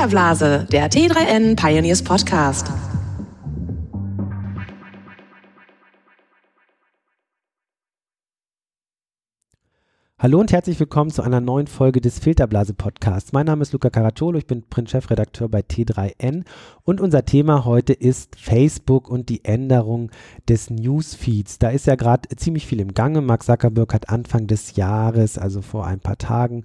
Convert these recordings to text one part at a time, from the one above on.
Filterblase, der T3N Pioneers Podcast. Hallo und herzlich willkommen zu einer neuen Folge des Filterblase Podcasts. Mein Name ist Luca Caracciolo, ich bin Print-Chefredakteur bei T3N und unser Thema heute ist Facebook und die Änderung des Newsfeeds. Da ist ja gerade ziemlich viel im Gange. Mark Zuckerberg hat Anfang des Jahres, also vor ein paar Tagen,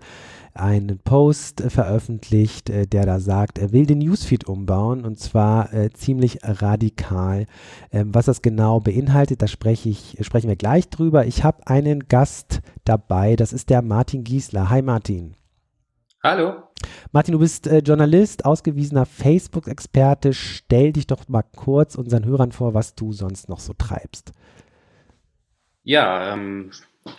einen Post äh, veröffentlicht, äh, der da sagt, er will den Newsfeed umbauen und zwar äh, ziemlich radikal. Ähm, was das genau beinhaltet, da spreche ich, sprechen wir gleich drüber. Ich habe einen Gast dabei, das ist der Martin Giesler. Hi Martin. Hallo. Martin, du bist äh, Journalist, ausgewiesener Facebook-Experte. Stell dich doch mal kurz unseren Hörern vor, was du sonst noch so treibst. Ja, ähm,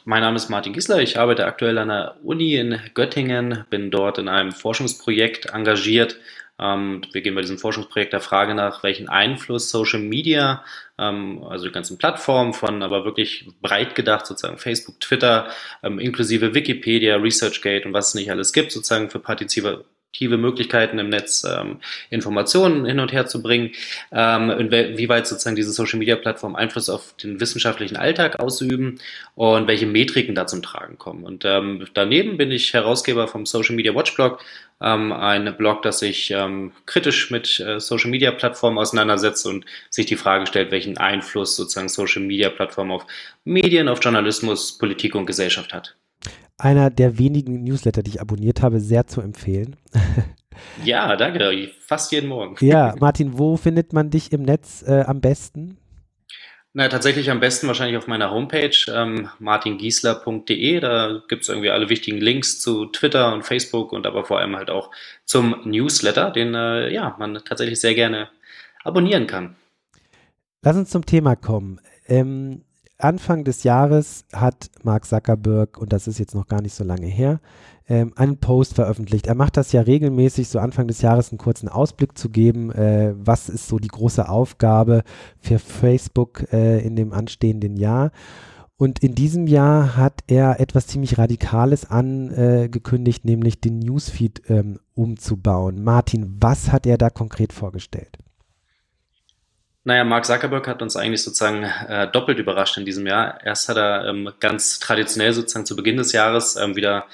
mein Name ist Martin Gisler. Ich arbeite aktuell an der Uni in Göttingen, bin dort in einem Forschungsprojekt engagiert. Ähm, wir gehen bei diesem Forschungsprojekt der Frage nach, welchen Einfluss Social Media, ähm, also die ganzen Plattformen von, aber wirklich breit gedacht, sozusagen Facebook, Twitter, ähm, inklusive Wikipedia, ResearchGate und was es nicht alles gibt, sozusagen für partizipative aktive Möglichkeiten im Netz ähm, Informationen hin und her zu bringen, ähm, inwieweit sozusagen diese Social Media Plattformen Einfluss auf den wissenschaftlichen Alltag ausüben und welche Metriken da zum Tragen kommen. Und ähm, daneben bin ich Herausgeber vom Social Media Watch Blog, ähm, ein Blog, das sich ähm, kritisch mit äh, Social Media Plattformen auseinandersetzt und sich die Frage stellt, welchen Einfluss sozusagen Social Media Plattformen auf Medien, auf Journalismus, Politik und Gesellschaft hat einer der wenigen Newsletter, die ich abonniert habe, sehr zu empfehlen. Ja, danke. Fast jeden Morgen. Ja, Martin, wo findet man dich im Netz äh, am besten? Na, tatsächlich am besten wahrscheinlich auf meiner Homepage ähm, martingiesler.de. Da gibt es irgendwie alle wichtigen Links zu Twitter und Facebook und aber vor allem halt auch zum Newsletter, den äh, ja, man tatsächlich sehr gerne abonnieren kann. Lass uns zum Thema kommen. Ähm, Anfang des Jahres hat Mark Zuckerberg, und das ist jetzt noch gar nicht so lange her, ähm, einen Post veröffentlicht. Er macht das ja regelmäßig, so Anfang des Jahres einen kurzen Ausblick zu geben, äh, was ist so die große Aufgabe für Facebook äh, in dem anstehenden Jahr. Und in diesem Jahr hat er etwas ziemlich Radikales angekündigt, nämlich den Newsfeed ähm, umzubauen. Martin, was hat er da konkret vorgestellt? Naja, Mark Zuckerberg hat uns eigentlich sozusagen äh, doppelt überrascht in diesem Jahr. Erst hat er ähm, ganz traditionell sozusagen zu Beginn des Jahres ähm, wieder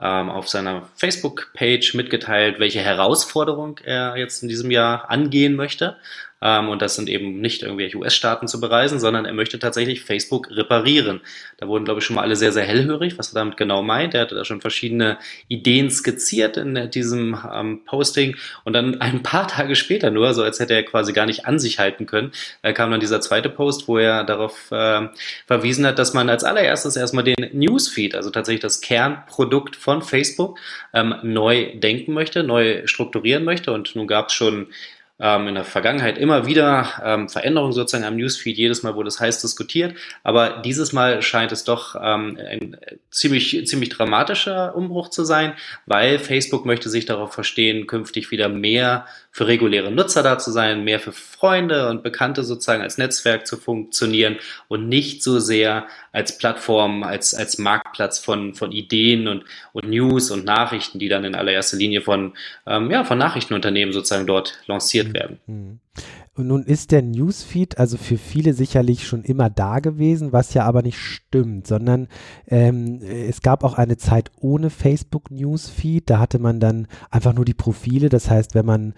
ähm, auf seiner Facebook-Page mitgeteilt, welche Herausforderung er jetzt in diesem Jahr angehen möchte. Ähm, und das sind eben nicht irgendwelche US-Staaten zu bereisen, sondern er möchte tatsächlich Facebook reparieren. Da wurden, glaube ich, schon mal alle sehr, sehr hellhörig, was er damit genau meint. Er hatte da schon verschiedene Ideen skizziert in diesem ähm, Posting. Und dann ein paar Tage später nur, so als hätte er quasi gar nicht an sich halten können, äh, kam dann dieser zweite Post, wo er darauf äh, verwiesen hat, dass man als allererstes erstmal den Newsfeed, also tatsächlich das Kernprodukt von Facebook, ähm, neu denken möchte, neu strukturieren möchte. Und nun gab es schon ähm, in der Vergangenheit immer wieder ähm, Veränderungen sozusagen am Newsfeed, jedes Mal wurde es heiß diskutiert, aber dieses Mal scheint es doch ähm, ein ziemlich, ziemlich dramatischer Umbruch zu sein, weil Facebook möchte sich darauf verstehen, künftig wieder mehr für reguläre Nutzer da zu sein, mehr für Freunde und Bekannte sozusagen als Netzwerk zu funktionieren und nicht so sehr als Plattform, als, als Marktplatz von, von Ideen und, und News und Nachrichten, die dann in allererster Linie von, ähm, ja, von Nachrichtenunternehmen sozusagen dort lanciert mhm. werden. Mhm. Nun ist der Newsfeed also für viele sicherlich schon immer da gewesen, was ja aber nicht stimmt, sondern ähm, es gab auch eine Zeit ohne Facebook Newsfeed. Da hatte man dann einfach nur die Profile. Das heißt, wenn man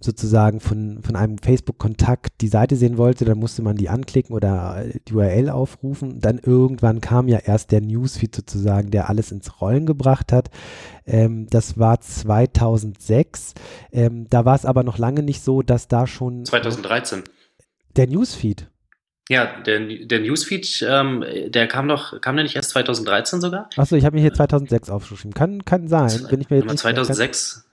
sozusagen von, von einem Facebook-Kontakt die Seite sehen wollte, dann musste man die anklicken oder die URL aufrufen. Dann irgendwann kam ja erst der Newsfeed sozusagen, der alles ins Rollen gebracht hat. Ähm, das war 2006. Ähm, da war es aber noch lange nicht so, dass da schon. 2013. Der Newsfeed. Ja, der, der Newsfeed, ähm, der kam doch, kam der nicht erst 2013 sogar? Achso, ich habe mir hier 2006 aufgeschrieben. Kann, kann sein, wenn ich mir jetzt 2006.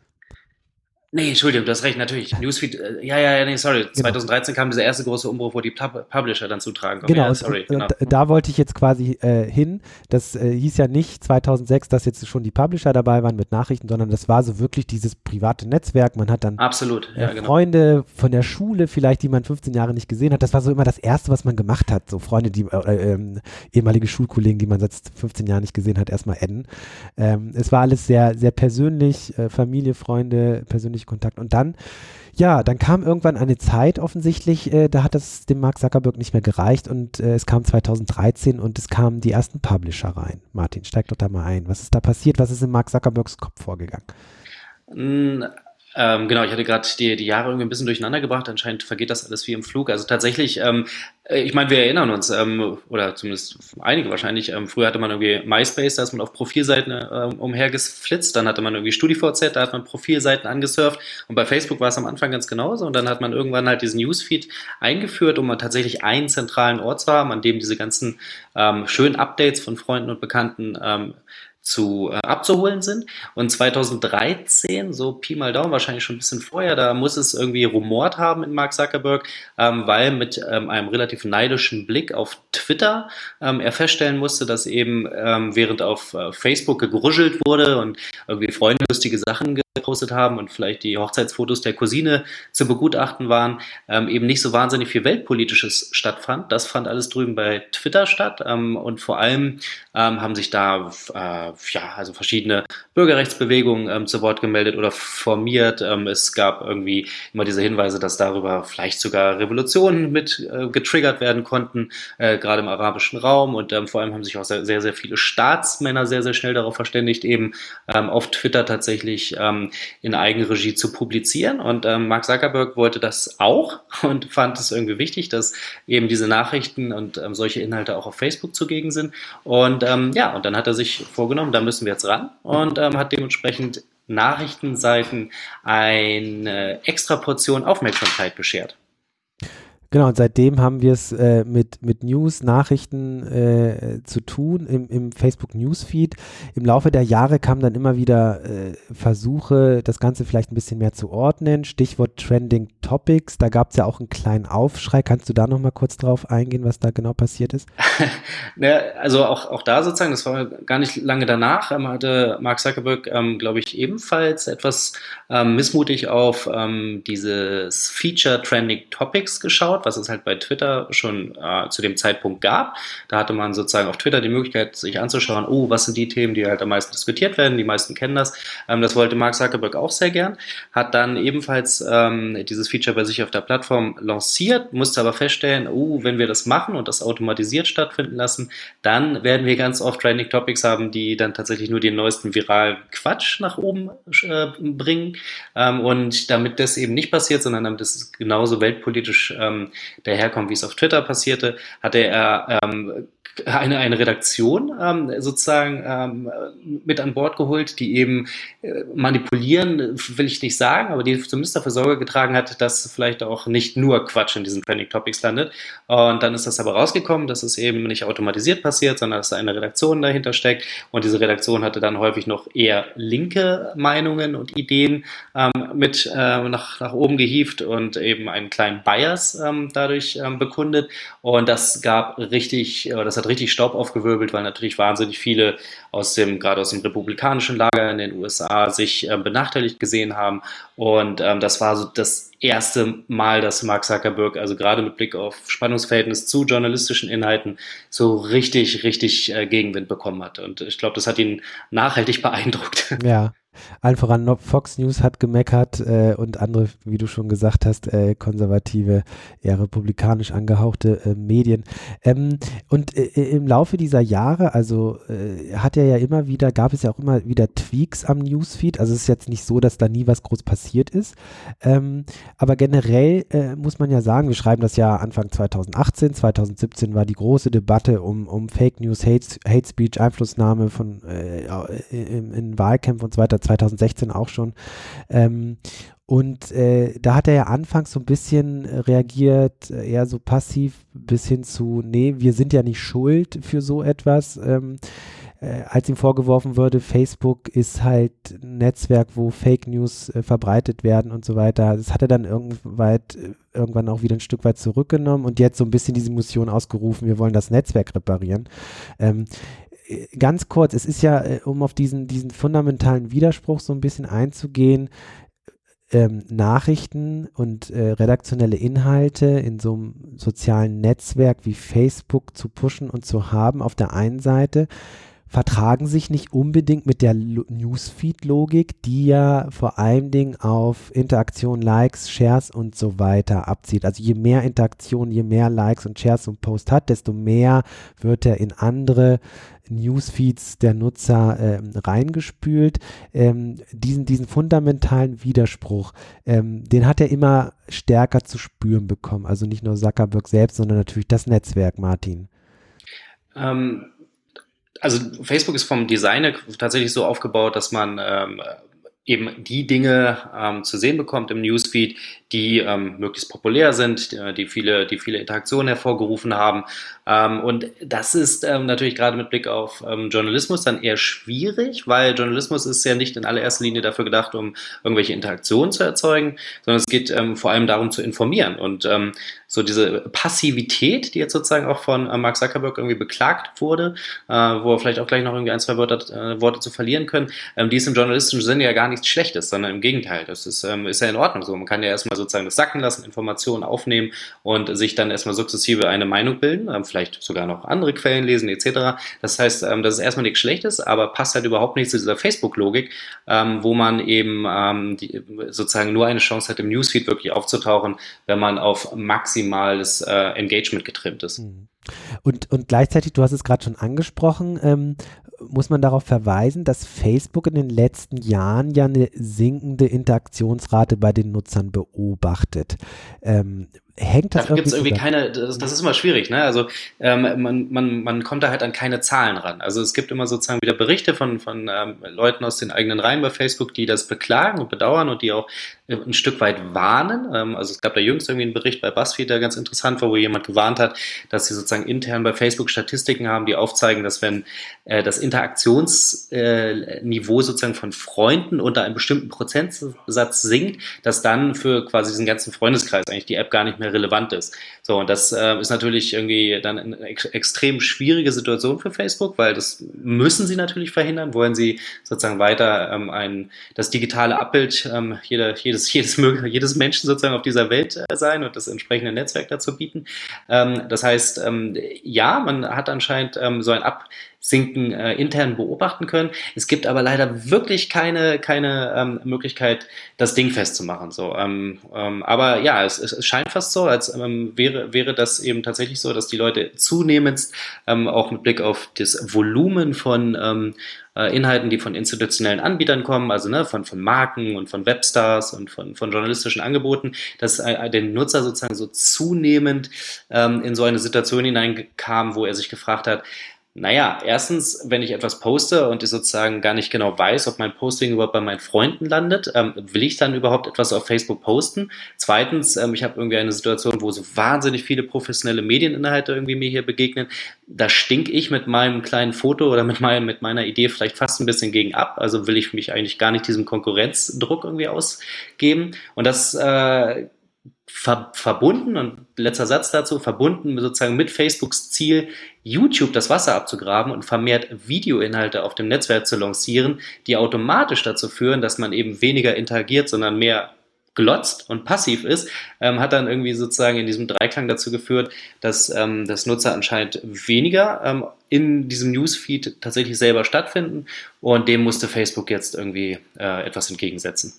Nee, Entschuldigung, du hast recht, natürlich. Newsfeed, äh, ja, ja, ja, nee, sorry. Genau. 2013 kam dieser erste große Umbruch, wo die Pub Publisher dann zutragen kommen. Genau, ja, sorry, und, genau. Da wollte ich jetzt quasi äh, hin. Das äh, hieß ja nicht 2006, dass jetzt schon die Publisher dabei waren mit Nachrichten, sondern das war so wirklich dieses private Netzwerk. Man hat dann Absolut, ja, äh, genau. Freunde von der Schule vielleicht, die man 15 Jahre nicht gesehen hat. Das war so immer das Erste, was man gemacht hat. So Freunde, die äh, ähm, ehemalige Schulkollegen, die man seit 15 Jahren nicht gesehen hat, erstmal adden. Ähm, es war alles sehr, sehr persönlich, äh, Familie, Freunde, persönliche persönliche Kontakt. Und dann, ja, dann kam irgendwann eine Zeit offensichtlich, äh, da hat es dem Mark Zuckerberg nicht mehr gereicht und äh, es kam 2013 und es kamen die ersten Publisher rein. Martin, steig doch da mal ein. Was ist da passiert? Was ist in Mark Zuckerbergs Kopf vorgegangen? Ähm, genau, ich hatte gerade die, die Jahre irgendwie ein bisschen durcheinander gebracht. Anscheinend vergeht das alles wie im Flug. Also tatsächlich, ähm, äh, ich meine, wir erinnern uns, ähm, oder zumindest einige wahrscheinlich, ähm, früher hatte man irgendwie MySpace, da ist man auf Profilseiten ähm, umhergeflitzt, dann hatte man irgendwie StudiVZ, da hat man Profilseiten angesurft und bei Facebook war es am Anfang ganz genauso und dann hat man irgendwann halt diesen Newsfeed eingeführt, um tatsächlich einen zentralen Ort zu haben, an dem diese ganzen ähm, schönen Updates von Freunden und Bekannten zu äh, abzuholen sind. Und 2013, so Pi mal Daumen, wahrscheinlich schon ein bisschen vorher, da muss es irgendwie rumort haben in Mark Zuckerberg, ähm, weil mit ähm, einem relativ neidischen Blick auf Twitter ähm, er feststellen musste, dass eben ähm, während auf äh, Facebook gegruschelt wurde und irgendwie Freunde lustige Sachen gepostet haben und vielleicht die Hochzeitsfotos der Cousine zu begutachten waren, ähm, eben nicht so wahnsinnig viel Weltpolitisches stattfand. Das fand alles drüben bei Twitter statt ähm, und vor allem ähm, haben sich da äh, ja also verschiedene Bürgerrechtsbewegungen ähm, zu Wort gemeldet oder formiert. Ähm, es gab irgendwie immer diese Hinweise, dass darüber vielleicht sogar Revolutionen mit äh, getriggert werden konnten, äh, gerade im arabischen Raum und ähm, vor allem haben sich auch sehr, sehr, sehr viele Staatsmänner sehr, sehr schnell darauf verständigt, eben auf Twitter tatsächlich in Eigenregie zu publizieren. Und ähm, Mark Zuckerberg wollte das auch und fand es irgendwie wichtig, dass eben diese Nachrichten und ähm, solche Inhalte auch auf Facebook zugegen sind. Und ähm, ja, und dann hat er sich vorgenommen, da müssen wir jetzt ran und ähm, hat dementsprechend Nachrichtenseiten eine extra Portion Aufmerksamkeit beschert. Genau, und seitdem haben wir es äh, mit, mit News, Nachrichten äh, zu tun im, im Facebook Newsfeed. Im Laufe der Jahre kamen dann immer wieder äh, Versuche, das Ganze vielleicht ein bisschen mehr zu ordnen. Stichwort Trending Topics, da gab es ja auch einen kleinen Aufschrei. Kannst du da nochmal kurz drauf eingehen, was da genau passiert ist? ja, also auch, auch da sozusagen, das war gar nicht lange danach, ähm, hatte Mark Zuckerberg, ähm, glaube ich, ebenfalls etwas ähm, missmutig auf ähm, dieses Feature Trending Topics geschaut was es halt bei Twitter schon äh, zu dem Zeitpunkt gab. Da hatte man sozusagen auf Twitter die Möglichkeit, sich anzuschauen, oh, was sind die Themen, die halt am meisten diskutiert werden. Die meisten kennen das. Ähm, das wollte Mark Zuckerberg auch sehr gern. Hat dann ebenfalls ähm, dieses Feature bei sich auf der Plattform lanciert, musste aber feststellen, oh, wenn wir das machen und das automatisiert stattfinden lassen, dann werden wir ganz oft Trending Topics haben, die dann tatsächlich nur den neuesten viralen Quatsch nach oben äh, bringen. Ähm, und damit das eben nicht passiert, sondern damit es genauso weltpolitisch ähm, daherkommt, wie es auf Twitter passierte, hatte er ähm, eine, eine Redaktion ähm, sozusagen ähm, mit an Bord geholt, die eben äh, manipulieren, will ich nicht sagen, aber die zumindest dafür Sorge getragen hat, dass vielleicht auch nicht nur Quatsch in diesen Trending Topics landet. Und dann ist das aber rausgekommen, dass es eben nicht automatisiert passiert, sondern dass da eine Redaktion dahinter steckt. Und diese Redaktion hatte dann häufig noch eher linke Meinungen und Ideen ähm, mit äh, nach, nach oben gehievt und eben einen kleinen Bias ähm, dadurch ähm, bekundet. Und das gab richtig, das hat richtig Staub aufgewirbelt, weil natürlich wahnsinnig viele aus dem, gerade aus dem republikanischen Lager in den USA sich äh, benachteiligt gesehen haben. Und ähm, das war so das erste Mal, dass Mark Zuckerberg, also gerade mit Blick auf Spannungsverhältnis zu journalistischen Inhalten, so richtig, richtig äh, Gegenwind bekommen hat. Und ich glaube, das hat ihn nachhaltig beeindruckt. Ja. Allen voran Fox News hat gemeckert äh, und andere, wie du schon gesagt hast, äh, konservative, eher republikanisch angehauchte äh, Medien. Ähm, und äh, im Laufe dieser Jahre, also äh, hat er ja immer wieder, gab es ja auch immer wieder Tweaks am Newsfeed. Also es ist jetzt nicht so, dass da nie was groß passiert ist. Ähm, aber generell äh, muss man ja sagen, wir schreiben das ja Anfang 2018, 2017 war die große Debatte um, um Fake News, Hate, Hate Speech, Einflussnahme von in, in Wahlkämpfen und so weiter 2016 auch schon. Ähm, und äh, da hat er ja anfangs so ein bisschen reagiert, äh, eher so passiv bis hin zu, nee, wir sind ja nicht schuld für so etwas. Ähm, äh, als ihm vorgeworfen wurde, Facebook ist halt ein Netzwerk, wo Fake News äh, verbreitet werden und so weiter. Das hat er dann irgendwann, irgendwann auch wieder ein Stück weit zurückgenommen und jetzt so ein bisschen diese Mission ausgerufen, wir wollen das Netzwerk reparieren. Ähm, ganz kurz, es ist ja, äh, um auf diesen, diesen fundamentalen Widerspruch so ein bisschen einzugehen, ähm, Nachrichten und äh, redaktionelle Inhalte in so einem sozialen Netzwerk wie Facebook zu pushen und zu haben auf der einen Seite vertragen sich nicht unbedingt mit der Newsfeed-Logik, die ja vor allen Dingen auf Interaktion, Likes, Shares und so weiter abzieht. Also je mehr Interaktion, je mehr Likes und Shares und Post hat, desto mehr wird er in andere Newsfeeds der Nutzer ähm, reingespült. Ähm, diesen, diesen fundamentalen Widerspruch, ähm, den hat er immer stärker zu spüren bekommen. Also nicht nur Zuckerberg selbst, sondern natürlich das Netzwerk, Martin. Ähm, also Facebook ist vom Design tatsächlich so aufgebaut, dass man ähm, eben die Dinge ähm, zu sehen bekommt im Newsfeed, die ähm, möglichst populär sind, die viele, die viele Interaktionen hervorgerufen haben. Ähm, und das ist ähm, natürlich gerade mit Blick auf ähm, Journalismus dann eher schwierig, weil Journalismus ist ja nicht in allererster Linie dafür gedacht, um irgendwelche Interaktionen zu erzeugen, sondern es geht ähm, vor allem darum zu informieren. Und so diese Passivität, die jetzt sozusagen auch von äh, Mark Zuckerberg irgendwie beklagt wurde, äh, wo wir vielleicht auch gleich noch irgendwie ein, zwei Wörter, äh, Worte zu verlieren können, ähm, die ist im journalistischen Sinne ja gar nichts Schlechtes, sondern im Gegenteil. Das ist, ähm, ist ja in Ordnung so. Man kann ja erstmal sozusagen das sacken lassen, Informationen aufnehmen und sich dann erstmal sukzessive eine Meinung bilden, ähm, vielleicht sogar noch andere Quellen lesen etc. Das heißt, ähm, das ist erstmal nichts Schlechtes, aber passt halt überhaupt nicht zu dieser Facebook-Logik, ähm, wo man eben ähm, die, sozusagen nur eine Chance hat, im Newsfeed wirklich aufzutauchen, wenn man auf maximal maximales äh, Engagement getrimmt ist. Mhm. Und, und gleichzeitig, du hast es gerade schon angesprochen, ähm, muss man darauf verweisen, dass Facebook in den letzten Jahren ja eine sinkende Interaktionsrate bei den Nutzern beobachtet. Ähm, hängt das da gibt es irgendwie keine, das, das, ist immer schwierig, ne? Also ähm, man, man, man kommt da halt an keine Zahlen ran. Also es gibt immer sozusagen wieder Berichte von, von ähm, Leuten aus den eigenen Reihen bei Facebook, die das beklagen und bedauern und die auch äh, ein Stück weit warnen. Ähm, also es gab da jüngst irgendwie einen Bericht bei BuzzFeed, der ganz interessant war, wo jemand gewarnt hat, dass sie sozusagen intern bei Facebook Statistiken haben, die aufzeigen, dass wenn äh, das Interaktionsniveau äh, sozusagen von Freunden unter einem bestimmten Prozentsatz sinkt, dass dann für quasi diesen ganzen Freundeskreis eigentlich die App gar nicht mehr relevant ist. So, und das äh, ist natürlich irgendwie dann eine ex extrem schwierige Situation für Facebook, weil das müssen sie natürlich verhindern. Wollen sie sozusagen weiter ähm, ein, das digitale Abbild ähm, jeder, jedes, jedes, jedes Menschen sozusagen auf dieser Welt äh, sein und das entsprechende Netzwerk dazu bieten. Ähm, das heißt, ähm, ja, man hat anscheinend ähm, so ein Ab Sinken äh, intern beobachten können. Es gibt aber leider wirklich keine, keine ähm, Möglichkeit, das Ding festzumachen. So, ähm, ähm, aber ja, es, es, scheint fast so, als ähm, wäre, wäre das eben tatsächlich so, dass die Leute zunehmend ähm, auch mit Blick auf das Volumen von ähm, äh, Inhalten, die von institutionellen Anbietern kommen, also ne, von, von Marken und von Webstars und von, von journalistischen Angeboten, dass äh, der Nutzer sozusagen so zunehmend in so eine Situation hineinkam, wo er sich gefragt hat, naja, erstens, wenn ich etwas poste und ich sozusagen gar nicht genau weiß, ob mein Posting überhaupt bei meinen Freunden landet, ähm, will ich dann überhaupt etwas auf Facebook posten? Zweitens, ähm, ich habe irgendwie eine Situation, wo so wahnsinnig viele professionelle Medieninhalte irgendwie mir hier begegnen. Da stink ich mit meinem kleinen Foto oder mit, meinem, mit meiner Idee vielleicht fast ein bisschen gegen ab. Also will ich mich eigentlich gar nicht diesem Konkurrenzdruck irgendwie ausgeben. Und das äh, ver verbunden, und letzter Satz dazu, verbunden sozusagen mit Facebooks Ziel, YouTube das Wasser abzugraben und vermehrt Videoinhalte auf dem Netzwerk zu lancieren, die automatisch dazu führen, dass man eben weniger interagiert, sondern mehr glotzt und passiv ist, ähm, hat dann irgendwie sozusagen in diesem Dreiklang dazu geführt, dass ähm, das Nutzer anscheinend weniger ähm, in diesem Newsfeed tatsächlich selber stattfinden und dem musste Facebook jetzt irgendwie äh, etwas entgegensetzen.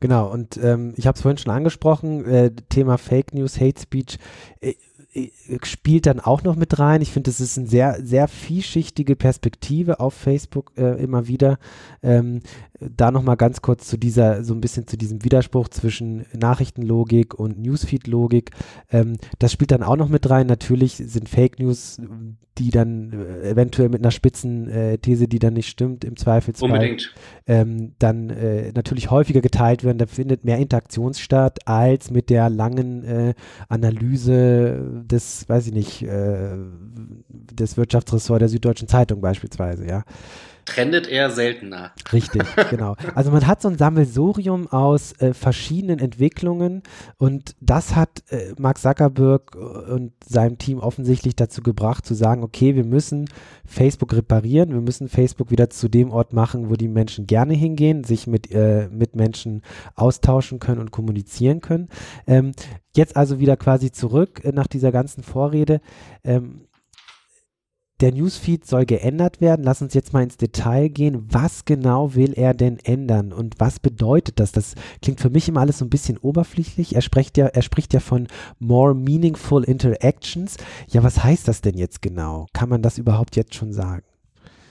Genau, und ähm, ich habe es vorhin schon angesprochen, äh, Thema Fake News, Hate Speech. Äh, spielt dann auch noch mit rein. Ich finde, das ist eine sehr, sehr vielschichtige Perspektive auf Facebook äh, immer wieder. Ähm, da nochmal ganz kurz zu dieser, so ein bisschen zu diesem Widerspruch zwischen Nachrichtenlogik und Newsfeed-Logik. Ähm, das spielt dann auch noch mit rein. Natürlich sind Fake News, die dann äh, eventuell mit einer spitzen äh, These, die dann nicht stimmt, im Zweifelsfall. Unbedingt. Ähm, dann äh, natürlich häufiger geteilt werden. Da findet mehr Interaktion statt als mit der langen äh, Analyse des, weiß ich nicht, äh, des Wirtschaftsressorts der Süddeutschen Zeitung beispielsweise, ja trendet eher seltener. Richtig, genau. Also man hat so ein Sammelsurium aus äh, verschiedenen Entwicklungen und das hat äh, Mark Zuckerberg äh, und seinem Team offensichtlich dazu gebracht zu sagen, okay, wir müssen Facebook reparieren, wir müssen Facebook wieder zu dem Ort machen, wo die Menschen gerne hingehen, sich mit, äh, mit Menschen austauschen können und kommunizieren können. Ähm, jetzt also wieder quasi zurück äh, nach dieser ganzen Vorrede. Ähm, der Newsfeed soll geändert werden. Lass uns jetzt mal ins Detail gehen. Was genau will er denn ändern und was bedeutet das? Das klingt für mich immer alles so ein bisschen oberflächlich. Er spricht ja, er spricht ja von more meaningful interactions. Ja, was heißt das denn jetzt genau? Kann man das überhaupt jetzt schon sagen?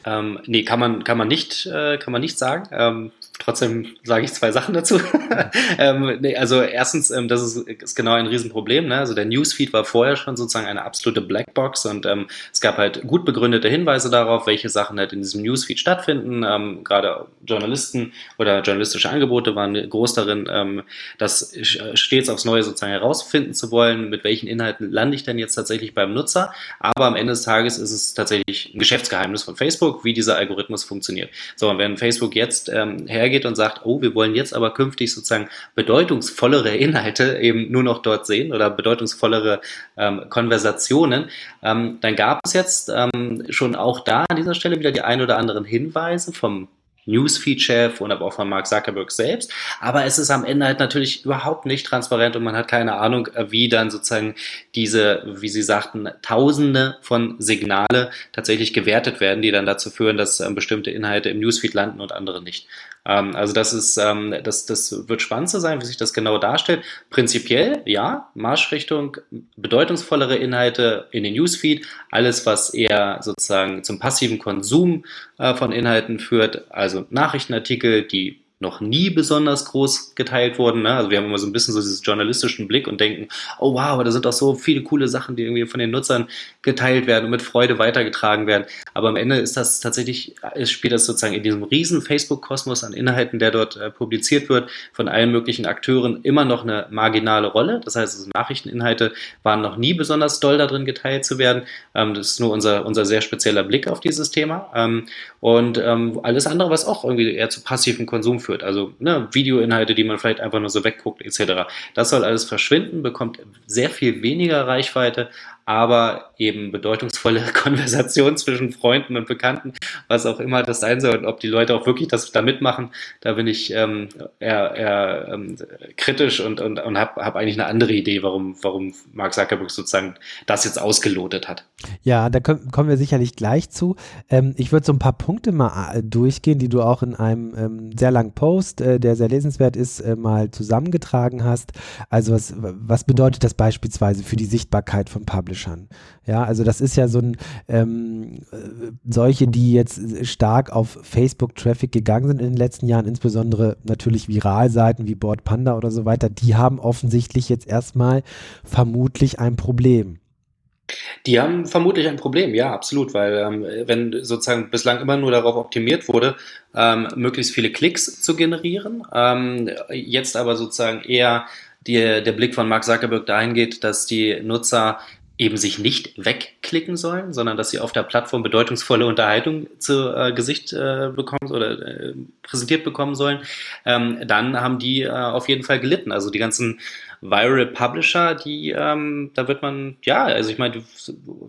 Ähm, nee, kann man, kann man nicht, äh, kann man nicht sagen. Ähm, trotzdem sage ich zwei Sachen dazu. ähm, nee, also erstens, ähm, das ist, ist, genau ein Riesenproblem. Ne? Also der Newsfeed war vorher schon sozusagen eine absolute Blackbox und ähm, es gab halt gut begründete Hinweise darauf, welche Sachen halt in diesem Newsfeed stattfinden. Ähm, gerade Journalisten oder journalistische Angebote waren groß darin, ähm, das stets aufs Neue sozusagen herausfinden zu wollen, mit welchen Inhalten lande ich denn jetzt tatsächlich beim Nutzer. Aber am Ende des Tages ist es tatsächlich ein Geschäftsgeheimnis von Facebook, wie dieser Algorithmus funktioniert. So, und wenn Facebook jetzt ähm, her hergeht und sagt, oh, wir wollen jetzt aber künftig sozusagen bedeutungsvollere Inhalte eben nur noch dort sehen oder bedeutungsvollere ähm, Konversationen, ähm, dann gab es jetzt ähm, schon auch da an dieser Stelle wieder die ein oder anderen Hinweise vom Newsfeed-Chef und aber auch von Mark Zuckerberg selbst. Aber es ist am Ende halt natürlich überhaupt nicht transparent und man hat keine Ahnung, äh, wie dann sozusagen diese, wie Sie sagten, Tausende von Signale tatsächlich gewertet werden, die dann dazu führen, dass ähm, bestimmte Inhalte im Newsfeed landen und andere nicht. Ähm, also das ist, ähm, das, das wird spannend zu sein, wie sich das genau darstellt. Prinzipiell, ja, Marschrichtung, bedeutungsvollere Inhalte in den Newsfeed, alles, was eher sozusagen zum passiven Konsum äh, von Inhalten führt, also Nachrichtenartikel, die noch nie besonders groß geteilt wurden. Ne? Also wir haben immer so ein bisschen so dieses journalistischen Blick und denken, oh wow, da sind doch so viele coole Sachen, die irgendwie von den Nutzern geteilt werden und mit Freude weitergetragen werden. Aber am Ende ist das tatsächlich, spielt das sozusagen in diesem riesen Facebook-Kosmos an Inhalten, der dort äh, publiziert wird, von allen möglichen Akteuren immer noch eine marginale Rolle. Das heißt, also Nachrichteninhalte waren noch nie besonders doll darin geteilt zu werden. Ähm, das ist nur unser, unser sehr spezieller Blick auf dieses Thema. Ähm, und ähm, alles andere, was auch irgendwie eher zu passiven Konsum führt, also ne, Videoinhalte, die man vielleicht einfach nur so wegguckt, etc. Das soll alles verschwinden, bekommt sehr viel weniger Reichweite, aber eben bedeutungsvolle Konversation zwischen Freunden und Bekannten, was auch immer das sein soll und ob die Leute auch wirklich das da mitmachen, da bin ich ähm, eher, eher ähm, kritisch und, und, und habe hab eigentlich eine andere Idee, warum, warum Mark Zuckerberg sozusagen das jetzt ausgelotet hat. Ja, da können, kommen wir sicherlich gleich zu. Ähm, ich würde so ein paar Punkte mal äh, durchgehen, die du auch in einem ähm, sehr langen Post, äh, der sehr lesenswert ist, äh, mal zusammengetragen hast. Also was, was bedeutet das beispielsweise für die Sichtbarkeit von Publishers? Publishern. Ja, also das ist ja so ein, ähm, äh, solche, die jetzt stark auf Facebook-Traffic gegangen sind in den letzten Jahren, insbesondere natürlich Viralseiten wie Board Panda oder so weiter, die haben offensichtlich jetzt erstmal vermutlich ein Problem. Die haben vermutlich ein Problem, ja, absolut, weil ähm, wenn sozusagen bislang immer nur darauf optimiert wurde, ähm, möglichst viele Klicks zu generieren, ähm, jetzt aber sozusagen eher die, der Blick von Mark Zuckerberg dahin geht, dass die Nutzer eben sich nicht wegklicken sollen, sondern dass sie auf der Plattform bedeutungsvolle Unterhaltung zu äh, Gesicht äh, bekommen oder äh, präsentiert bekommen sollen, ähm, dann haben die äh, auf jeden Fall gelitten. Also die ganzen Viral Publisher, die, ähm, da wird man, ja, also ich meine, die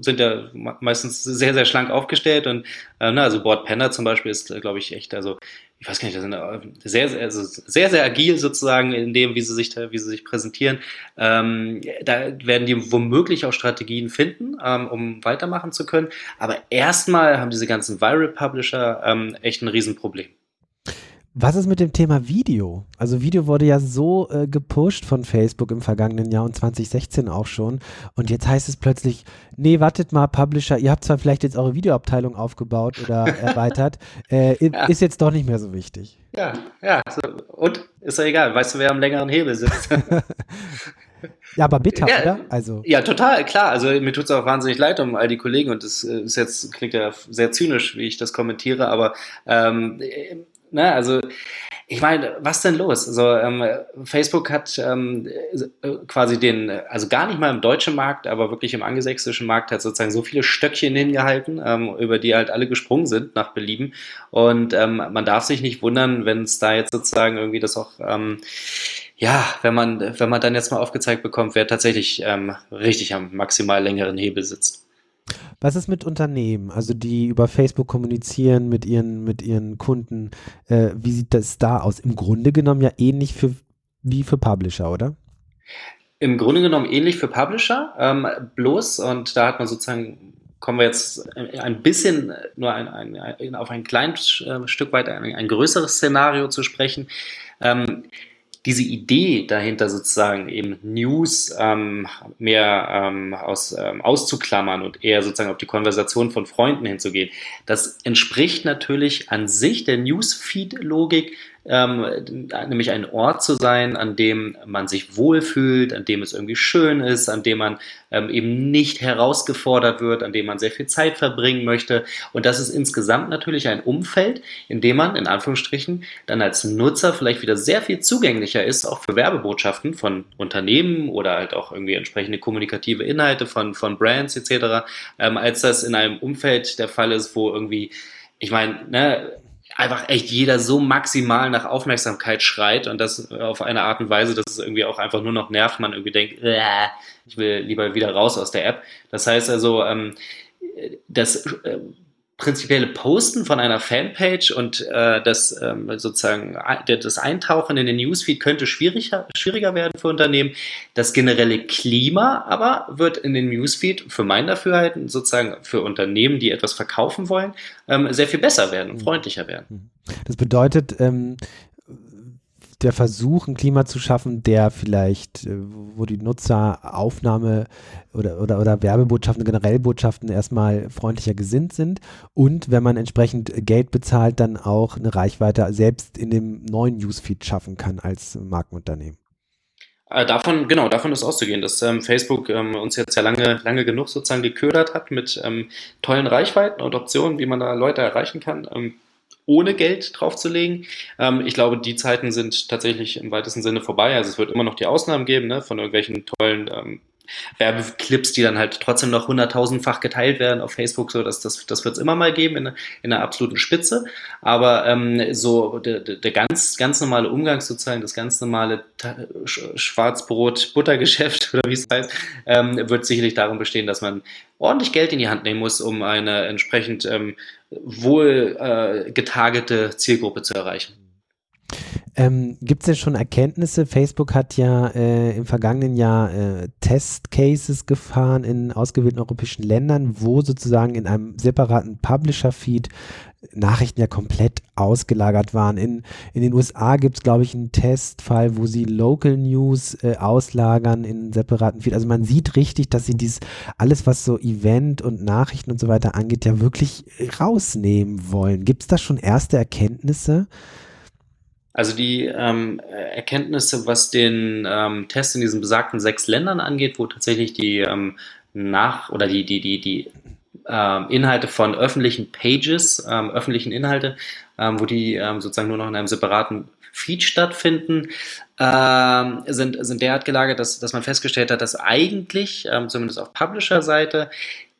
sind ja meistens sehr, sehr schlank aufgestellt und, äh, ne, also Board Panda zum Beispiel ist, äh, glaube ich, echt, also ich weiß gar nicht, das sind sehr, sehr, also sehr, sehr agil sozusagen in dem, wie sie sich, wie sie sich präsentieren. Ähm, da werden die womöglich auch Strategien finden, ähm, um weitermachen zu können. Aber erstmal haben diese ganzen Viral Publisher ähm, echt ein Riesenproblem. Was ist mit dem Thema Video? Also Video wurde ja so äh, gepusht von Facebook im vergangenen Jahr und 2016 auch schon. Und jetzt heißt es plötzlich, nee, wartet mal, Publisher, ihr habt zwar vielleicht jetzt eure Videoabteilung aufgebaut oder erweitert, äh, ja. ist jetzt doch nicht mehr so wichtig. Ja, ja. So, und ist doch egal, weißt du, wer am längeren Hebel sitzt. Ja, aber bitter, ja, oder? Also. Ja, total, klar. Also mir tut es auch wahnsinnig leid um all die Kollegen und das äh, ist jetzt, klingt ja sehr zynisch, wie ich das kommentiere, aber ähm, ne, also ich meine, was denn los? Also ähm, Facebook hat ähm, quasi den, also gar nicht mal im deutschen Markt, aber wirklich im angelsächsischen Markt hat sozusagen so viele Stöckchen hingehalten, ähm, über die halt alle gesprungen sind nach Belieben. Und ähm, man darf sich nicht wundern, wenn es da jetzt sozusagen irgendwie das auch ähm, ja, wenn man, wenn man dann jetzt mal aufgezeigt bekommt, wer tatsächlich ähm, richtig am maximal längeren Hebel sitzt. Was ist mit Unternehmen, also die über Facebook kommunizieren mit ihren, mit ihren Kunden? Äh, wie sieht das da aus? Im Grunde genommen ja ähnlich für, wie für Publisher, oder? Im Grunde genommen ähnlich für Publisher, ähm, bloß, und da hat man sozusagen kommen wir jetzt ein bisschen nur ein, ein, ein, auf ein kleines äh, Stück weit ein, ein größeres Szenario zu sprechen. Ähm, diese Idee dahinter sozusagen eben News ähm, mehr ähm, aus, ähm, auszuklammern und eher sozusagen auf die Konversation von Freunden hinzugehen, das entspricht natürlich an sich der Newsfeed-Logik ähm, nämlich ein Ort zu sein, an dem man sich wohlfühlt, an dem es irgendwie schön ist, an dem man ähm, eben nicht herausgefordert wird, an dem man sehr viel Zeit verbringen möchte. Und das ist insgesamt natürlich ein Umfeld, in dem man in Anführungsstrichen dann als Nutzer vielleicht wieder sehr viel zugänglicher ist, auch für Werbebotschaften von Unternehmen oder halt auch irgendwie entsprechende kommunikative Inhalte von, von Brands etc., ähm, als das in einem Umfeld der Fall ist, wo irgendwie ich meine, ne, einfach echt jeder so maximal nach Aufmerksamkeit schreit und das auf eine Art und Weise, dass es irgendwie auch einfach nur noch nervt, man irgendwie denkt, äh, ich will lieber wieder raus aus der App. Das heißt also, ähm, das äh, prinzipielle Posten von einer Fanpage und äh, das ähm, sozusagen das Eintauchen in den Newsfeed könnte schwieriger, schwieriger werden für Unternehmen. Das generelle Klima aber wird in den Newsfeed für mein Dafürhalten sozusagen für Unternehmen, die etwas verkaufen wollen, ähm, sehr viel besser werden und mhm. freundlicher werden. Mhm. Das bedeutet, ähm, der Versuch, ein Klima zu schaffen, der vielleicht, äh, wo die Nutzer Aufnahme oder, oder, oder Werbebotschaften, generell Botschaften erstmal freundlicher gesinnt sind und wenn man entsprechend Geld bezahlt, dann auch eine Reichweite selbst in dem neuen Newsfeed schaffen kann als Markenunternehmen. Äh, davon, genau, davon ist auszugehen, dass ähm, Facebook ähm, uns jetzt ja lange, lange genug sozusagen geködert hat mit ähm, tollen Reichweiten und Optionen, wie man da Leute erreichen kann. Ohne Geld draufzulegen. Ähm, ich glaube, die Zeiten sind tatsächlich im weitesten Sinne vorbei. Also es wird immer noch die Ausnahmen geben, ne, von irgendwelchen tollen ähm, Werbeclips, die dann halt trotzdem noch hunderttausendfach geteilt werden auf Facebook, so dass das, das wird es immer mal geben in, in einer absoluten Spitze. Aber ähm, so der, der ganz, ganz normale Umgang sozusagen, das ganz normale Schwarzbrot-Buttergeschäft oder wie es heißt, ähm, wird sicherlich darum bestehen, dass man ordentlich Geld in die Hand nehmen muss, um eine entsprechend ähm, wohl äh, getargete Zielgruppe zu erreichen. Ähm, Gibt es denn schon Erkenntnisse? Facebook hat ja äh, im vergangenen Jahr äh, Testcases gefahren in ausgewählten europäischen Ländern, wo sozusagen in einem separaten Publisher-Feed Nachrichten ja komplett ausgelagert waren. In, in den USA gibt es, glaube ich, einen Testfall, wo sie Local News äh, auslagern in separaten Feed. Also man sieht richtig, dass sie dies alles, was so Event und Nachrichten und so weiter angeht, ja wirklich rausnehmen wollen. Gibt es da schon erste Erkenntnisse? Also die ähm, Erkenntnisse, was den ähm, Test in diesen besagten sechs Ländern angeht, wo tatsächlich die ähm, nach oder die, die, die, die ähm, Inhalte von öffentlichen Pages, ähm, öffentlichen Inhalte, ähm, wo die sozusagen nur noch in einem separaten Feed stattfinden, sind, sind derart gelagert, dass, dass man festgestellt hat, dass eigentlich, zumindest auf Publisher-Seite,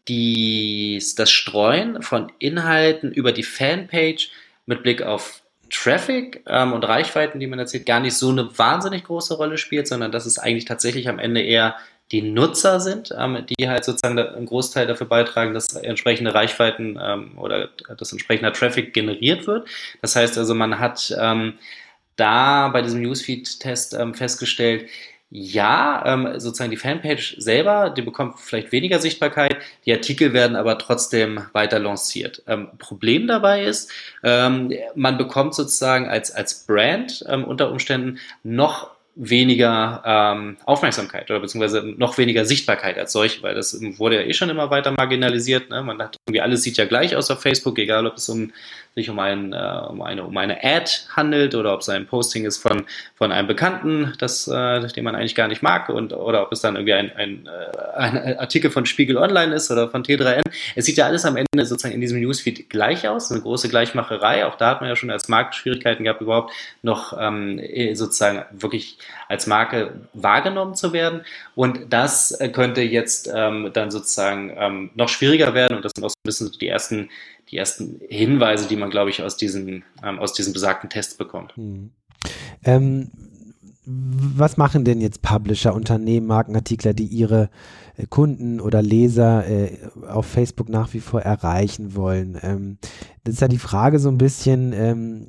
das Streuen von Inhalten über die Fanpage mit Blick auf Traffic ähm, und Reichweiten, die man erzählt, gar nicht so eine wahnsinnig große Rolle spielt, sondern dass es eigentlich tatsächlich am Ende eher die Nutzer sind, ähm, die halt sozusagen einen Großteil dafür beitragen, dass entsprechende Reichweiten ähm, oder dass entsprechender Traffic generiert wird. Das heißt also, man hat ähm, da bei diesem Newsfeed-Test ähm, festgestellt, ja, ähm, sozusagen die Fanpage selber, die bekommt vielleicht weniger Sichtbarkeit, die Artikel werden aber trotzdem weiter lanciert. Ähm, Problem dabei ist, ähm, man bekommt sozusagen als, als Brand ähm, unter Umständen noch weniger ähm, Aufmerksamkeit oder beziehungsweise noch weniger Sichtbarkeit als solche, weil das wurde ja eh schon immer weiter marginalisiert. Ne? Man hat irgendwie alles sieht ja gleich aus auf Facebook, egal ob es um sich um, ein, äh, um, eine, um eine Ad handelt oder ob es ein Posting ist von, von einem Bekannten, das, äh, den man eigentlich gar nicht mag und, oder ob es dann irgendwie ein, ein, äh, ein Artikel von Spiegel Online ist oder von T3N. Es sieht ja alles am Ende sozusagen in diesem Newsfeed gleich aus, eine große Gleichmacherei. Auch da hat man ja schon als Markt Schwierigkeiten gehabt, überhaupt noch ähm, sozusagen wirklich als Marke wahrgenommen zu werden. Und das äh, könnte jetzt ähm, dann sozusagen ähm, noch schwieriger werden und das sind auch so ein bisschen die ersten die ersten Hinweise, die man, glaube ich, aus diesen, ähm, aus diesen besagten Tests bekommt. Hm. Ähm, was machen denn jetzt Publisher, Unternehmen, Markenartikler, die ihre äh, Kunden oder Leser äh, auf Facebook nach wie vor erreichen wollen? Ähm, das ist ja die Frage so ein bisschen, ähm,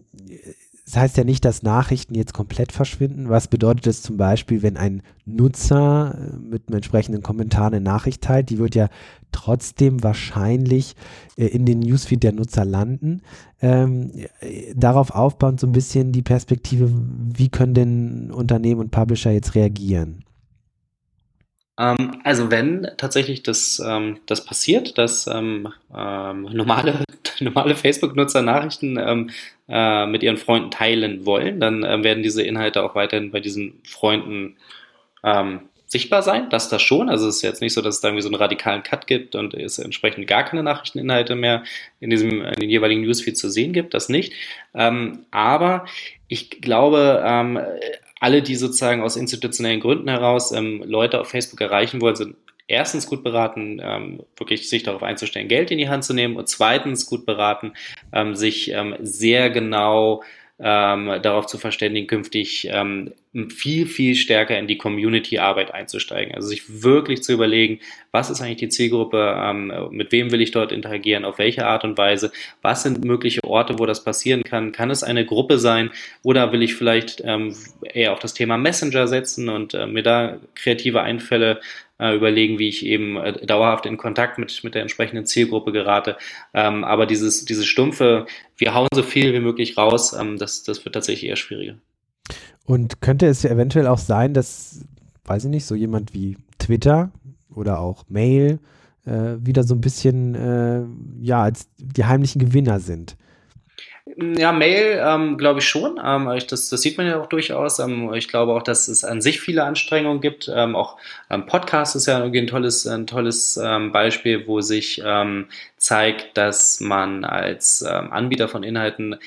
das heißt ja nicht, dass Nachrichten jetzt komplett verschwinden. Was bedeutet das zum Beispiel, wenn ein Nutzer äh, mit einem entsprechenden Kommentar eine Nachricht teilt? Die wird ja trotzdem wahrscheinlich äh, in den Newsfeed der Nutzer landen. Ähm, äh, darauf aufbauend so ein bisschen die Perspektive, wie können denn Unternehmen und Publisher jetzt reagieren? Ähm, also wenn tatsächlich das, ähm, das passiert, dass ähm, ähm normale, normale Facebook-Nutzer Nachrichten ähm, äh, mit ihren Freunden teilen wollen, dann äh, werden diese Inhalte auch weiterhin bei diesen Freunden ähm, sichtbar sein, dass das schon. Also es ist jetzt nicht so, dass es da irgendwie so einen radikalen Cut gibt und es entsprechend gar keine Nachrichteninhalte mehr in diesem in den jeweiligen Newsfeed zu sehen gibt, das nicht. Ähm, aber ich glaube, ähm, alle, die sozusagen aus institutionellen Gründen heraus ähm, Leute auf Facebook erreichen wollen, sind erstens gut beraten, ähm, wirklich sich darauf einzustellen, Geld in die Hand zu nehmen und zweitens gut beraten, ähm, sich ähm, sehr genau ähm, darauf zu verständigen, künftig ähm, viel, viel stärker in die Community-Arbeit einzusteigen. Also sich wirklich zu überlegen, was ist eigentlich die Zielgruppe, ähm, mit wem will ich dort interagieren, auf welche Art und Weise, was sind mögliche Orte, wo das passieren kann. Kann es eine Gruppe sein oder will ich vielleicht ähm, eher auf das Thema Messenger setzen und äh, mir da kreative Einfälle äh, überlegen, wie ich eben äh, dauerhaft in Kontakt mit, mit der entsprechenden Zielgruppe gerate. Ähm, aber dieses, dieses stumpfe, wir hauen so viel wie möglich raus, das, das wird tatsächlich eher schwieriger. Und könnte es ja eventuell auch sein, dass, weiß ich nicht, so jemand wie Twitter oder auch Mail äh, wieder so ein bisschen, äh, ja, als die heimlichen Gewinner sind? Ja, Mail ähm, glaube ich schon. Ähm, das, das, sieht man ja auch durchaus. Ähm, ich glaube auch, dass es an sich viele Anstrengungen gibt. Ähm, auch ähm, Podcast ist ja irgendwie ein tolles, ein tolles ähm, Beispiel, wo sich zeigt, dass man als Anbieter von Inhalten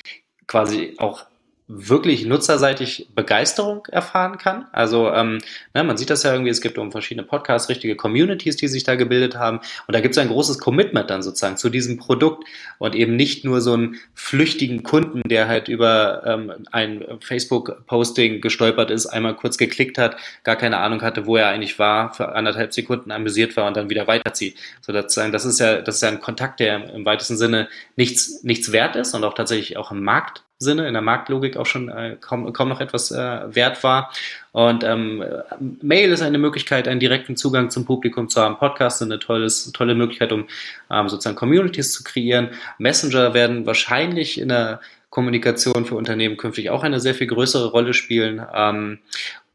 quasi auch wirklich nutzerseitig Begeisterung erfahren kann. Also ähm, ne, man sieht das ja irgendwie, es gibt um verschiedene Podcasts richtige Communities, die sich da gebildet haben. Und da gibt es ein großes Commitment dann sozusagen zu diesem Produkt und eben nicht nur so einen flüchtigen Kunden, der halt über ähm, ein Facebook-Posting gestolpert ist, einmal kurz geklickt hat, gar keine Ahnung hatte, wo er eigentlich war, für anderthalb Sekunden amüsiert war und dann wieder weiterzieht. So sozusagen, das ist ja, das ist ja ein Kontakt, der im weitesten Sinne nichts, nichts wert ist und auch tatsächlich auch im Markt Sinne, in der Marktlogik auch schon äh, kaum, kaum noch etwas äh, wert war. Und ähm, Mail ist eine Möglichkeit, einen direkten Zugang zum Publikum zu haben. Podcast ist eine tolles, tolle Möglichkeit, um ähm, sozusagen Communities zu kreieren. Messenger werden wahrscheinlich in der Kommunikation für Unternehmen künftig auch eine sehr viel größere Rolle spielen. Ähm,